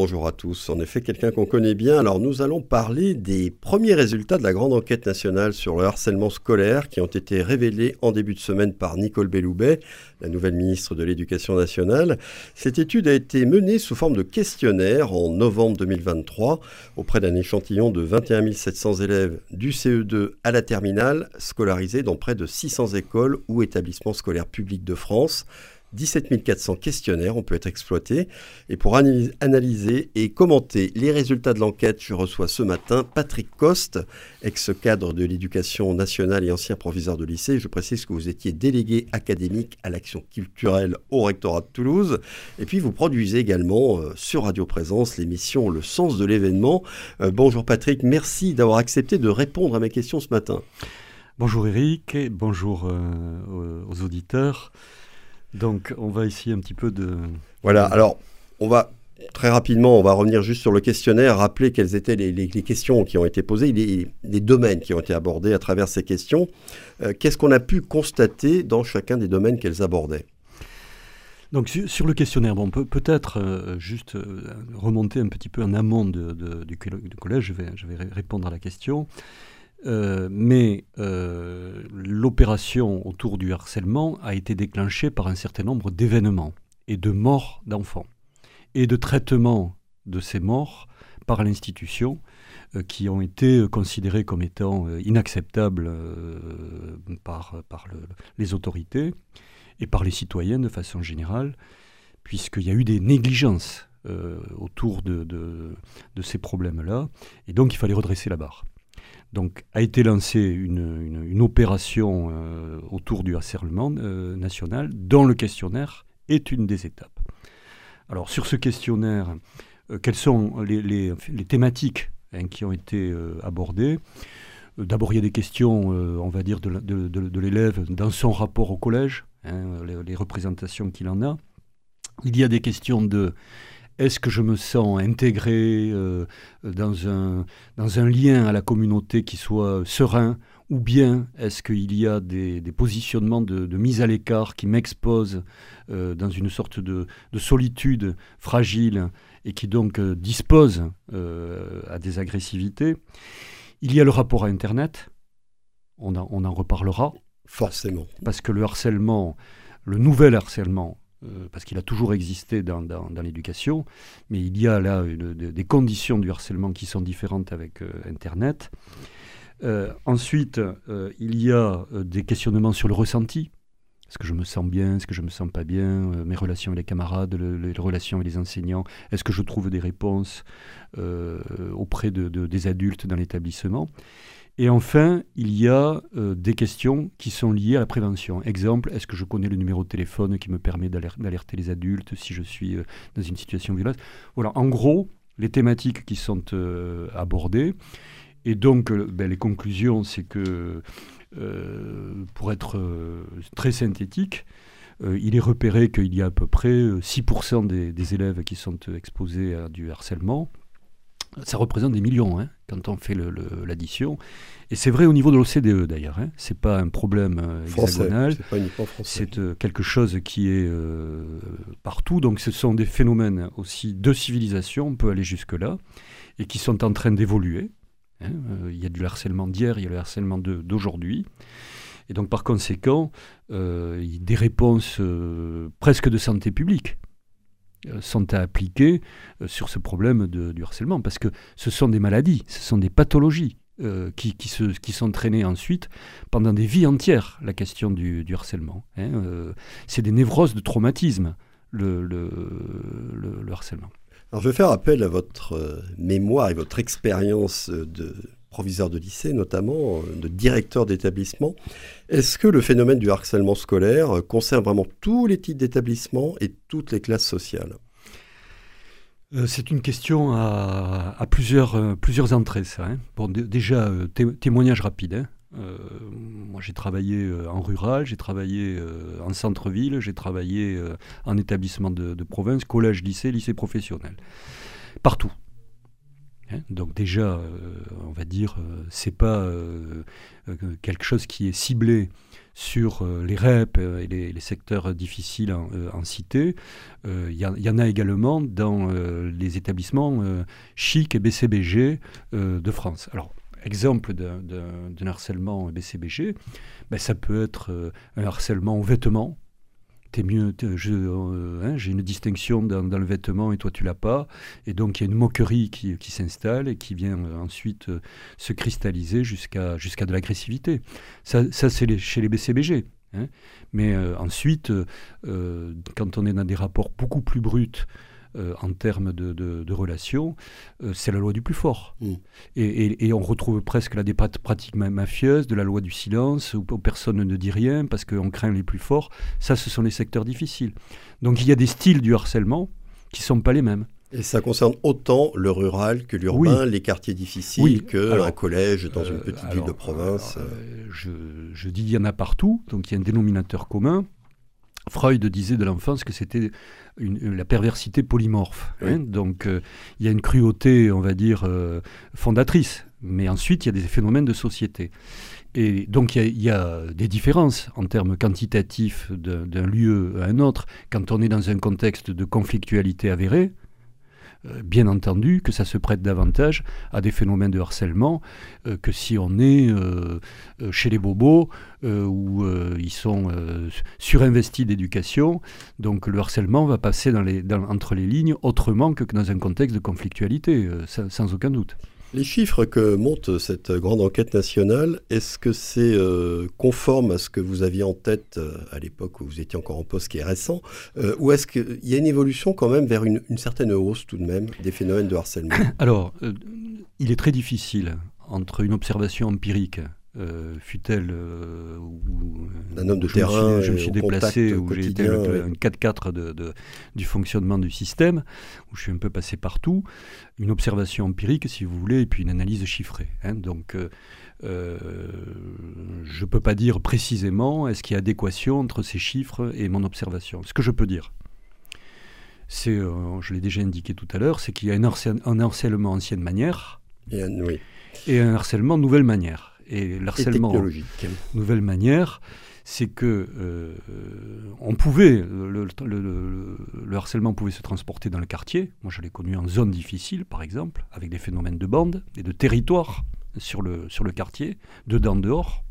bonjour à tous. En effet, quelqu'un qu'on connaît bien. Alors, nous allons parler des premiers résultats de la grande enquête nationale sur le harcèlement scolaire qui ont été révélés en début de semaine par Nicole Belloubet, la nouvelle ministre de l'Éducation nationale. Cette étude a été menée sous forme de questionnaire en novembre 2023 auprès d'un échantillon de 21 700 élèves du CE2 à la terminale, scolarisés dans près de 600 écoles ou établissements scolaires publics de France. 17 400 questionnaires ont pu être exploités. Et pour analyser et commenter les résultats de l'enquête, je reçois ce matin Patrick Coste, ex-cadre de l'éducation nationale et ancien proviseur de lycée. Je précise que vous étiez délégué académique à l'action culturelle au rectorat de Toulouse. Et puis vous produisez également euh, sur Radio Présence l'émission Le sens de l'événement. Euh, bonjour Patrick, merci d'avoir accepté de répondre à mes questions ce matin. Bonjour Eric, et bonjour euh, aux auditeurs. Donc, on va essayer un petit peu de. Voilà, alors, on va très rapidement, on va revenir juste sur le questionnaire, rappeler quelles étaient les, questions qui ont été posées, les, domaines qui ont été abordés à travers ces questions. Euh, qu'est-ce qu'on a pu constater dans chacun des domaines qu'elles abordaient? Donc sur, le questionnaire, bon, peut, peut-être euh, juste euh, remonter un petit peu en amont du, collège, je vais, je vais répondre à la question. Euh, mais euh, l'opération autour du harcèlement a été déclenchée par un certain nombre d'événements et de morts d'enfants et de traitements de ces morts par l'institution euh, qui ont été considérés comme étant inacceptables par, les autorités et par les citoyens de façon générale, puisqu'il y a eu des négligences autour de ces problèmes-là, et donc il fallait redresser la barre. Donc a été lancée une, opération euh, autour du harcèlement euh, national dont le questionnaire est une des étapes. Alors sur ce questionnaire, euh, quelles sont les, thématiques hein, qui ont été abordées? D'abord, il y a des questions, on va dire, de, l'élève dans son rapport au collège, hein, les représentations qu'il en a. Il y a des questions de est-ce que je me sens intégré euh, dans, un, dans un lien à la communauté qui soit serein ou bien est-ce qu'il y a des, positionnements de, mise à l'écart qui m'exposent euh, dans une sorte de, solitude fragile et qui donc euh, dispose à des agressivités? Il y a le rapport à Internet, on, on en reparlera. Forcément. Parce que le harcèlement, le nouvel harcèlement, euh, parce qu'il a toujours existé dans, l'éducation, mais il y a là des conditions du harcèlement qui sont différentes avec euh, Internet. Euh, ensuite, il y a des questionnements sur le ressenti. Est-ce que je me sens bien? Est-ce que je me sens pas bien? Mes relations avec les camarades, les relations avec les enseignants. Est-ce que je trouve des réponses auprès de, des adultes dans l'établissement? Et enfin, il y a euh, des questions qui sont liées à la prévention. Exemple, est-ce que je connais le numéro de téléphone qui me permet d'alerter les adultes si je suis euh, dans une situation violente? Voilà, en gros, les thématiques qui sont euh, abordées. Et donc, ben, les conclusions, c'est que, pour être très synthétique, il est repéré qu'il y a à peu près 6% des, des, élèves qui sont exposés à du harcèlement. Ça représente des millions hein, quand on fait l'addition. Et c'est vrai au niveau de l'OCDE d'ailleurs. Hein. C'est pas un problème euh, hexagonal. C'est euh, quelque chose qui est euh, partout. Donc ce sont des phénomènes aussi de civilisation, on peut aller jusque-là, et qui sont en train d'évoluer. Hein. Il y a du harcèlement d'hier, il y a le harcèlement d'aujourd'hui. Et donc par conséquent, des réponses presque de santé publique euh, sont à appliquer euh, sur ce problème du harcèlement, parce que ce sont des maladies, ce sont des pathologies euh, qui, qui, se, qui sont traînées ensuite pendant des vies entières, la question du, harcèlement. Hein, c'est des névroses de traumatisme, le, le, le, harcèlement. Je vais faire appel à votre mémoire et votre expérience de proviseur de lycée notamment, de directeur d'établissement. Est-ce que le phénomène du harcèlement scolaire concerne vraiment tous les types d'établissements et toutes les classes sociales? Euh, c'est une question à, plusieurs, euh, entrées, ça. Hein. Bon, déjà, euh, témoignage rapide. Hein. moi, j'ai travaillé en rural, j'ai travaillé en centre-ville, j'ai travaillé en établissement de province, collège, lycée, lycée professionnel. Partout. Hein. donc déjà, on va dire, c'est pas quelque chose qui est ciblé sur les REP et les, secteurs difficiles en, cité. Il y, en a également dans les établissements chic et BCBG de France. Alors, exemple d'un harcèlement BCBG, ben, ça peut être euh, un harcèlement au vêtement. T'es mieux, euh, hein, j'ai une distinction dans, le vêtement et toi tu l'as pas, et donc il y a une moquerie qui, s'installe et qui vient euh, ensuite se cristalliser jusqu'à jusqu'à de l'agressivité. Ça, ça c'est chez les BCBG. Hein. Mais ensuite, quand on est dans des rapports beaucoup plus bruts, euh, en termes de, relations, euh, c'est la loi du plus fort. Mm. Et, on retrouve presque là des pratiques mafieuses, de la loi du silence, où, personne ne dit rien parce qu'on craint les plus forts. Ça, ce sont les secteurs difficiles. Donc il y a des styles du harcèlement qui ne sont pas les mêmes. Et ça concerne autant le rural que l'urbain, les quartiers difficiles, qu'un collège dans une euh, petite ville de province. je, je, dis il y en a partout, donc il y a un dénominateur commun. Freud disait de l'enfance que c'était la perversité polymorphe. Hein. donc euh, il y a une cruauté, on va dire, euh, fondatrice. Mais ensuite, il y a des phénomènes de société. Et donc il y, a des différences en termes quantitatifs d'un lieu à un autre. Quand on est dans un contexte de conflictualité avérée, euh, bien entendu que ça se prête davantage à des phénomènes de harcèlement euh, que si on est euh, chez les bobos où ils sont surinvestis d'éducation. Donc le harcèlement va passer entre les lignes autrement que dans un contexte de conflictualité, sans aucun doute. Les chiffres que monte cette grande enquête nationale, est-ce que c'est euh, conforme à ce que vous aviez en tête euh, à l'époque où vous étiez encore en poste, qui est récent, euh, ou est-ce qu'il y a une évolution quand même vers une, certaine hausse tout de même des phénomènes de harcèlement? Alors, il est très difficile entre une observation empirique euh, fut-elle euh, un homme de terrain, je me suis déplacé, où j'ai été un 4-4 de, du fonctionnement du système, où je suis un peu passé partout, une observation empirique, si vous voulez, et puis une analyse chiffrée. Hein. donc, euh, je ne peux pas dire précisément est-ce qu'il y a adéquation entre ces chiffres et mon observation. Ce que je peux dire, c'est, je l'ai déjà indiqué tout à l'heure, c'est qu'il y a un, harcèlement ancienne manière et un, et un harcèlement nouvelle manière et le harcèlement, nouvelle manière, c'est que euh, on pouvait, le, harcèlement pouvait se transporter dans le quartier. Moi, je l'ai connu en zone difficile, par exemple, avec des phénomènes de bande et de territoire sur le, sur le quartier, dedans, dehors,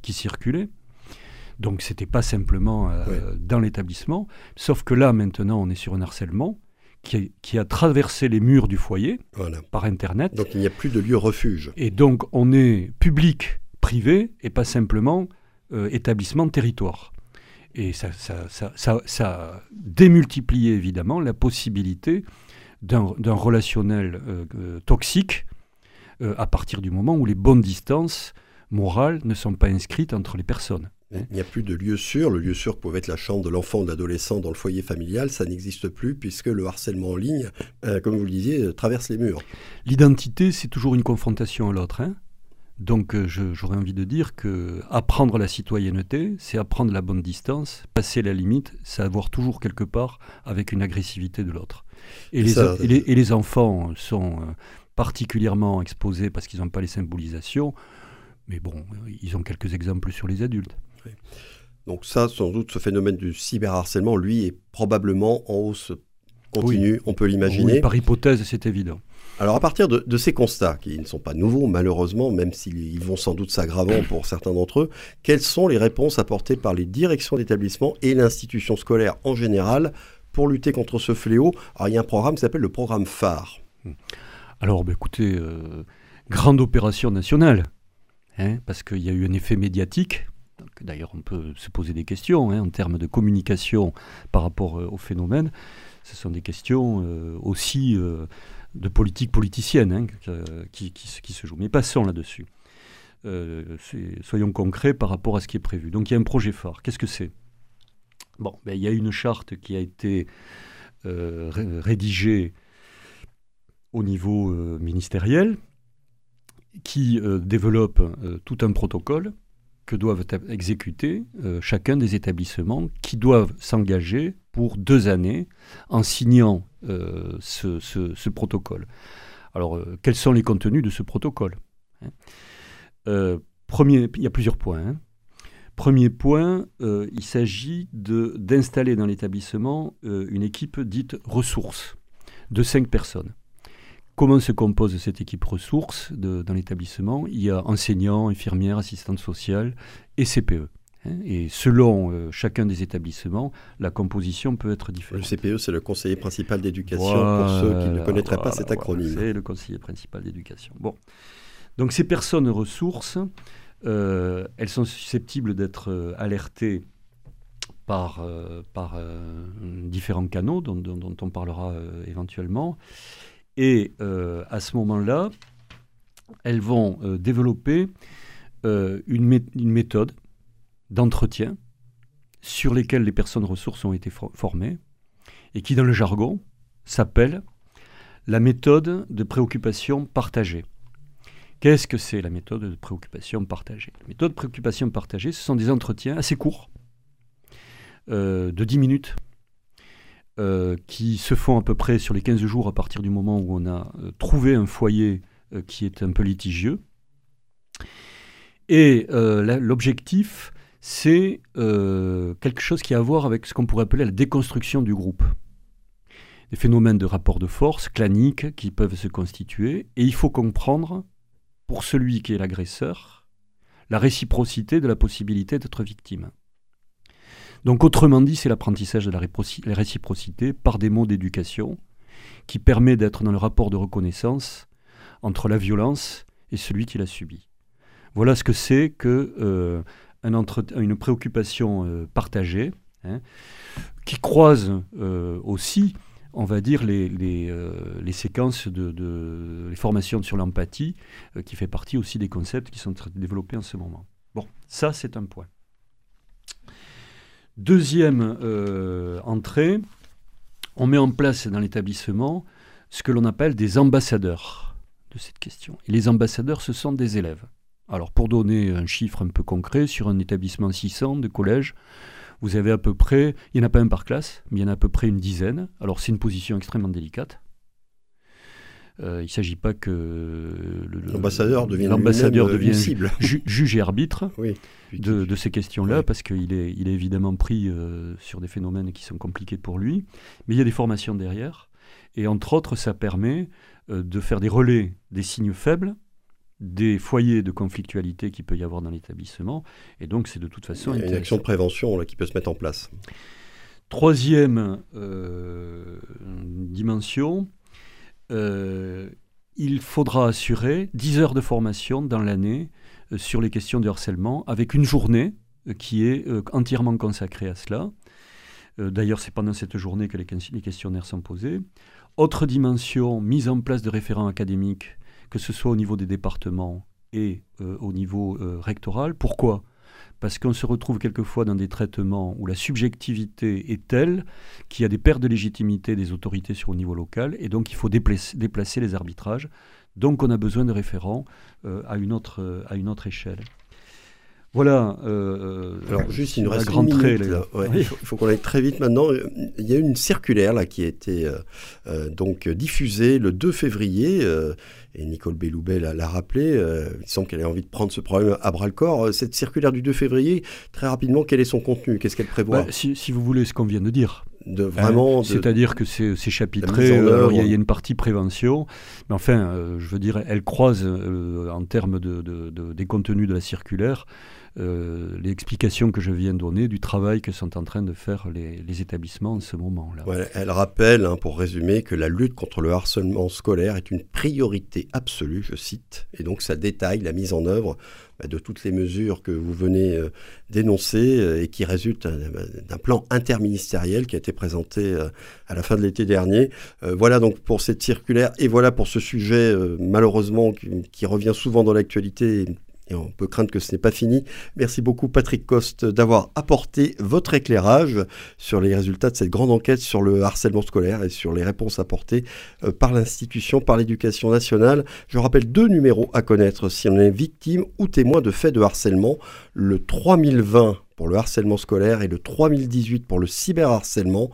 qui circulaient. Donc, c'était pas simplement euh, dans l'établissement. Sauf que là, maintenant, on est sur un harcèlement qui, a traversé les murs du foyer par Internet. Donc il n'y a plus de lieu refuge. Et donc on est public, privé, et pas simplement euh, établissement territoire. Et ça, a démultiplié évidemment la possibilité d'un relationnel euh, euh, toxique à partir du moment où les bonnes distances morales ne sont pas inscrites entre les personnes. Il n'y a plus de lieu sûr. Le lieu sûr pouvait être la chambre de l'enfant ou de l'adolescent dans le foyer familial. Ça n'existe plus puisque le harcèlement en ligne, euh, comme vous le disiez, euh, traverse les murs. L'identité, c'est toujours une confrontation à l'autre. Hein. Donc euh, j'aurais envie de dire que apprendre la citoyenneté, c'est apprendre la bonne distance, passer la limite, c'est avoir toujours quelque part avec une agressivité de l'autre. Et, et, les enfants sont particulièrement exposés parce qu'ils n'ont pas les symbolisations. Mais bon, ils ont quelques exemples sur les adultes. Donc ça, sans doute, ce phénomène du cyberharcèlement, lui, est probablement en hausse continue, on peut l'imaginer. par hypothèse, c'est évident. Alors à partir de, ces constats, qui ne sont pas nouveaux malheureusement, même s'ils vont sans doute s'aggravant pour certains d'entre eux, quelles sont les réponses apportées par les directions d'établissement et l'institution scolaire en général pour lutter contre ce fléau? Alors il y a un programme qui s'appelle le programme phare. Alors bah, écoutez, euh, grande opération nationale, hein, parce qu'il y a eu un effet médiatique D'ailleurs, on peut se poser des questions hein, en termes de communication par rapport euh, au phénomène. Ce sont des questions euh, aussi euh, de politique politicienne hein, qui, se jouent. Mais passons là-dessus. soyons concrets par rapport à ce qui est prévu. Donc il y a un projet phare. Qu'est-ce que c'est? Bon, ben, il y a une charte qui a été rédigée au niveau ministériel qui développe tout un protocole que doivent exécuter euh, chacun des établissements qui doivent s'engager pour deux années en signant euh, ce, protocole. Alors, euh, quels sont les contenus de ce protocole hein? Premier, Il y a plusieurs points. Hein. Premier point, il s'agit d'installer dans l'établissement une équipe dite ressources de cinq personnes. Comment se compose cette équipe ressources dans l'établissement? Il y a enseignants, infirmières, assistantes sociales et CPE. Hein, et selon euh, chacun des établissements, la composition peut être différente. Le CPE, c'est le conseiller principal d'éducation, pour ceux qui ne connaîtraient pas cet acronyme. c'est le conseiller principal d'éducation. Bon. Donc ces personnes ressources, euh, elles sont susceptibles d'être euh, alertées par, par différents canaux dont, dont, on parlera éventuellement. Et à ce moment-là, elles vont développer une, une méthode d'entretien sur lesquels les personnes ressources ont été formées et qui, dans le jargon, s'appelle la méthode de préoccupation partagée. Qu'est-ce que c'est la méthode de préoccupation partagée? La méthode de préoccupation partagée, ce sont des entretiens assez courts, euh, de 10 minutes, euh, qui se font à peu près sur les 15 jours à partir du moment où on a euh, trouvé un foyer qui est un peu litigieux. Et l'objectif, c'est euh, quelque chose qui a à voir avec ce qu'on pourrait appeler la déconstruction du groupe. Des phénomènes de rapport de force claniques qui peuvent se constituer, et il faut comprendre, pour celui qui est l'agresseur, la réciprocité de la possibilité d'être victime. Donc autrement dit, c'est l'apprentissage de la réciprocité par des mots d'éducation qui permet d'être dans le rapport de reconnaissance entre la violence et celui qui l'a subi. Voilà ce que c'est que euh, préoccupation euh, partagée, hein, qui croise euh, aussi, on va dire, les, séquences de, les formations sur l'empathie, qui fait partie aussi des concepts qui sont développés en ce moment. Bon, ça c'est un point. Deuxième entrée, on met en place dans l'établissement ce que l'on appelle des ambassadeurs de cette question. Et les ambassadeurs, ce sont des élèves. Alors pour donner un chiffre un peu concret, sur un établissement 600 de collège, vous avez à peu près, il n'y en a pas un par classe, mais il y en a à peu près une dizaine. Alors c'est une position extrêmement délicate. Euh, il ne s'agit pas que l'ambassadeur devienne, juge et arbitre de, ces questions-là, parce qu'il est, il est évidemment pris euh, sur des phénomènes qui sont compliqués pour lui. Mais il y a des formations derrière. Et entre autres, ça permet euh, de faire des relais des signes faibles des foyers de conflictualité qu'il peut y avoir dans l'établissement. Et donc, c'est de toute façon. Il y a une action de prévention là, qui peut se mettre en place. Troisième euh, dimension, il faudra assurer 10 heures de formation dans l'année euh, sur les questions de harcèlement, avec une journée qui est entièrement consacrée à cela. D'ailleurs, c'est pendant cette journée que les, questionnaires sont posés. Autre dimension, mise en place de référents académiques que ce soit au niveau des départements et euh, au niveau euh, rectoral. Pourquoi? Parce qu'on se retrouve quelquefois dans des traitements où la subjectivité est telle qu'il y a des pertes de légitimité des autorités sur le niveau local, et donc il faut déplacer, les arbitrages. Donc on a besoin de référents euh, à, une autre, à une autre échelle. Voilà. Euh, Alors juste, il nous reste grande minute, Il faut, qu'on aille très vite maintenant. Il y a une circulaire là qui a été euh, euh, donc diffusée le 2 février. et Nicole Belloubet l'a rappelé. il semble qu'elle ait envie de prendre ce problème à bras le corps. Cette circulaire du 2 février, très rapidement, quel est son contenu? Qu'est-ce qu'elle prévoit? Bah, si, si, vous voulez ce qu'on vient de dire. De vraiment. C'est-à-dire que c'est chapitré. Il y, a une partie prévention, mais enfin, je veux dire, elle croise en termes de, de, des contenus de la circulaire. Euh, l'explication que je viens de donner du travail que sont en train de faire les, établissements en ce moment-là. elle rappelle, hein, pour résumer, que la lutte contre le harcèlement scolaire est une priorité absolue, je cite, et donc ça détaille la mise en œuvre bah, de toutes les mesures que vous venez euh, d'énoncer euh, et qui résultent d'un plan interministériel qui a été présenté à la fin de l'été dernier. voilà donc pour cette circulaire et voilà pour ce sujet malheureusement qui revient souvent dans l'actualité et on peut craindre que ce n'est pas fini. Merci beaucoup Patrick Coste d'avoir apporté votre éclairage sur les résultats de cette grande enquête sur le harcèlement scolaire et sur les réponses apportées euh, par l'institution, par l'éducation nationale. Je rappelle deux numéros à connaître si on est victime ou témoin de faits de harcèlement. Le 3020 pour le harcèlement scolaire et le 3018 pour le cyberharcèlement.